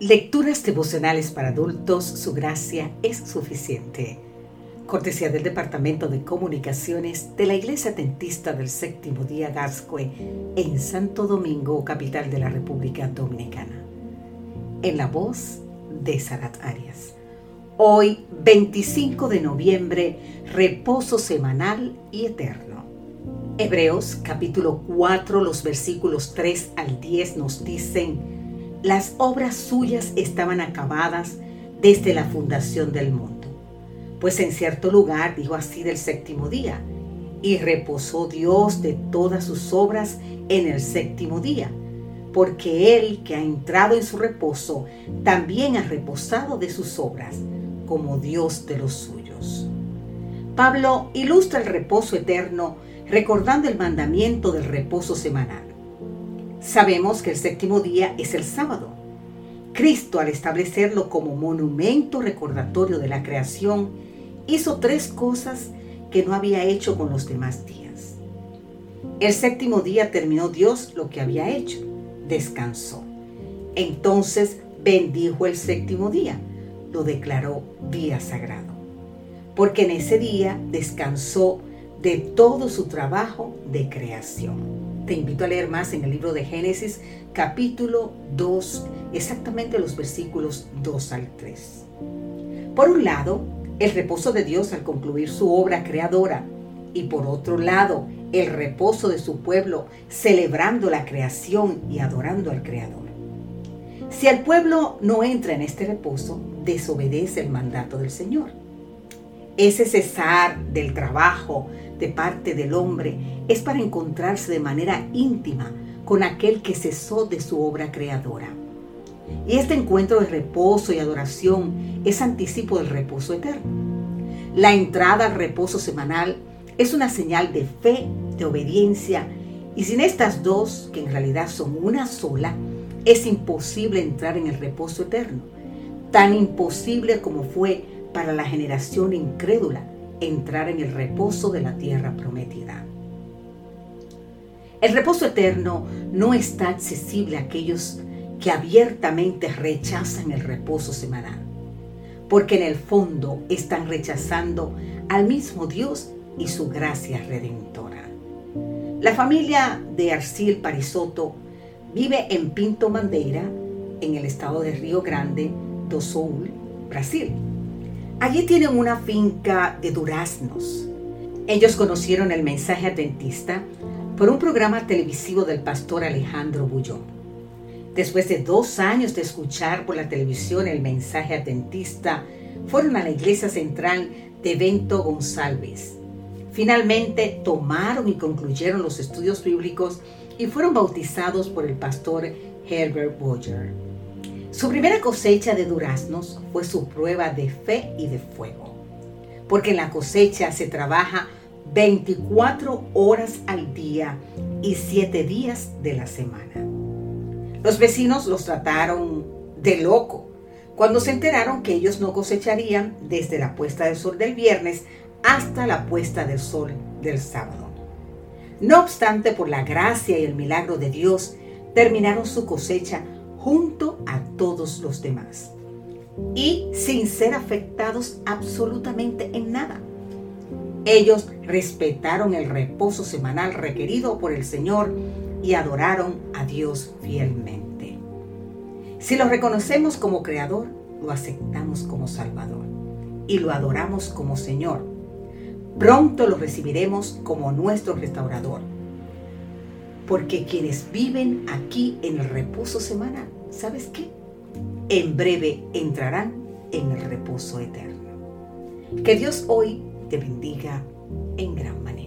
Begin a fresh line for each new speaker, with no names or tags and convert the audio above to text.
Lecturas devocionales para adultos, su gracia es suficiente. Cortesía del Departamento de Comunicaciones de la Iglesia Dentista del Séptimo Día Gascue en Santo Domingo, capital de la República Dominicana. En la voz de Sarat Arias. Hoy, 25 de noviembre, reposo semanal y eterno. Hebreos capítulo 4, los versículos 3 al 10 nos dicen, las obras suyas estaban acabadas desde la fundación del mundo. Pues en cierto lugar dijo así del séptimo día, y reposó Dios de todas sus obras en el séptimo día, porque Él que ha entrado en su reposo, también ha reposado de sus obras, como Dios de los suyos. Pablo ilustra el reposo eterno recordando el mandamiento del reposo semanal. Sabemos que el séptimo día es el sábado. Cristo, al establecerlo como monumento recordatorio de la creación, hizo tres cosas que no había hecho con los demás días. El séptimo día terminó Dios lo que había hecho, descansó. Entonces bendijo el séptimo día, lo declaró día sagrado, porque en ese día descansó de todo su trabajo de creación. Te invito a leer más en el libro de Génesis capítulo 2, exactamente los versículos 2 al 3. Por un lado, el reposo de Dios al concluir su obra creadora y por otro lado, el reposo de su pueblo celebrando la creación y adorando al Creador. Si el pueblo no entra en este reposo, desobedece el mandato del Señor. Ese cesar del trabajo, de parte del hombre es para encontrarse de manera íntima con aquel que cesó de su obra creadora. Y este encuentro de reposo y adoración es anticipo del reposo eterno. La entrada al reposo semanal es una señal de fe, de obediencia, y sin estas dos, que en realidad son una sola, es imposible entrar en el reposo eterno, tan imposible como fue para la generación incrédula entrar en el reposo de la tierra prometida. El reposo eterno no está accesible a aquellos que abiertamente rechazan el reposo semanal, porque en el fondo están rechazando al mismo Dios y su gracia redentora. La familia de Arcil Parisoto vive en Pinto Mandeira, en el estado de Río Grande do Sul, Brasil. Allí tienen una finca de duraznos. Ellos conocieron el mensaje adventista por un programa televisivo del pastor Alejandro Bullón. Después de dos años de escuchar por la televisión el mensaje adventista, fueron a la iglesia central de Bento González. Finalmente tomaron y concluyeron los estudios bíblicos y fueron bautizados por el pastor Herbert Boyer. Su primera cosecha de duraznos fue su prueba de fe y de fuego, porque en la cosecha se trabaja 24 horas al día y 7 días de la semana. Los vecinos los trataron de loco cuando se enteraron que ellos no cosecharían desde la puesta del sol del viernes hasta la puesta del sol del sábado. No obstante, por la gracia y el milagro de Dios, terminaron su cosecha junto a todos los demás y sin ser afectados absolutamente en nada. Ellos respetaron el reposo semanal requerido por el Señor y adoraron a Dios fielmente. Si lo reconocemos como Creador, lo aceptamos como Salvador y lo adoramos como Señor. Pronto lo recibiremos como nuestro restaurador. Porque quienes viven aquí en el reposo semanal ¿sabes qué? En breve entrarán en el reposo eterno. Que Dios hoy te bendiga en gran manera.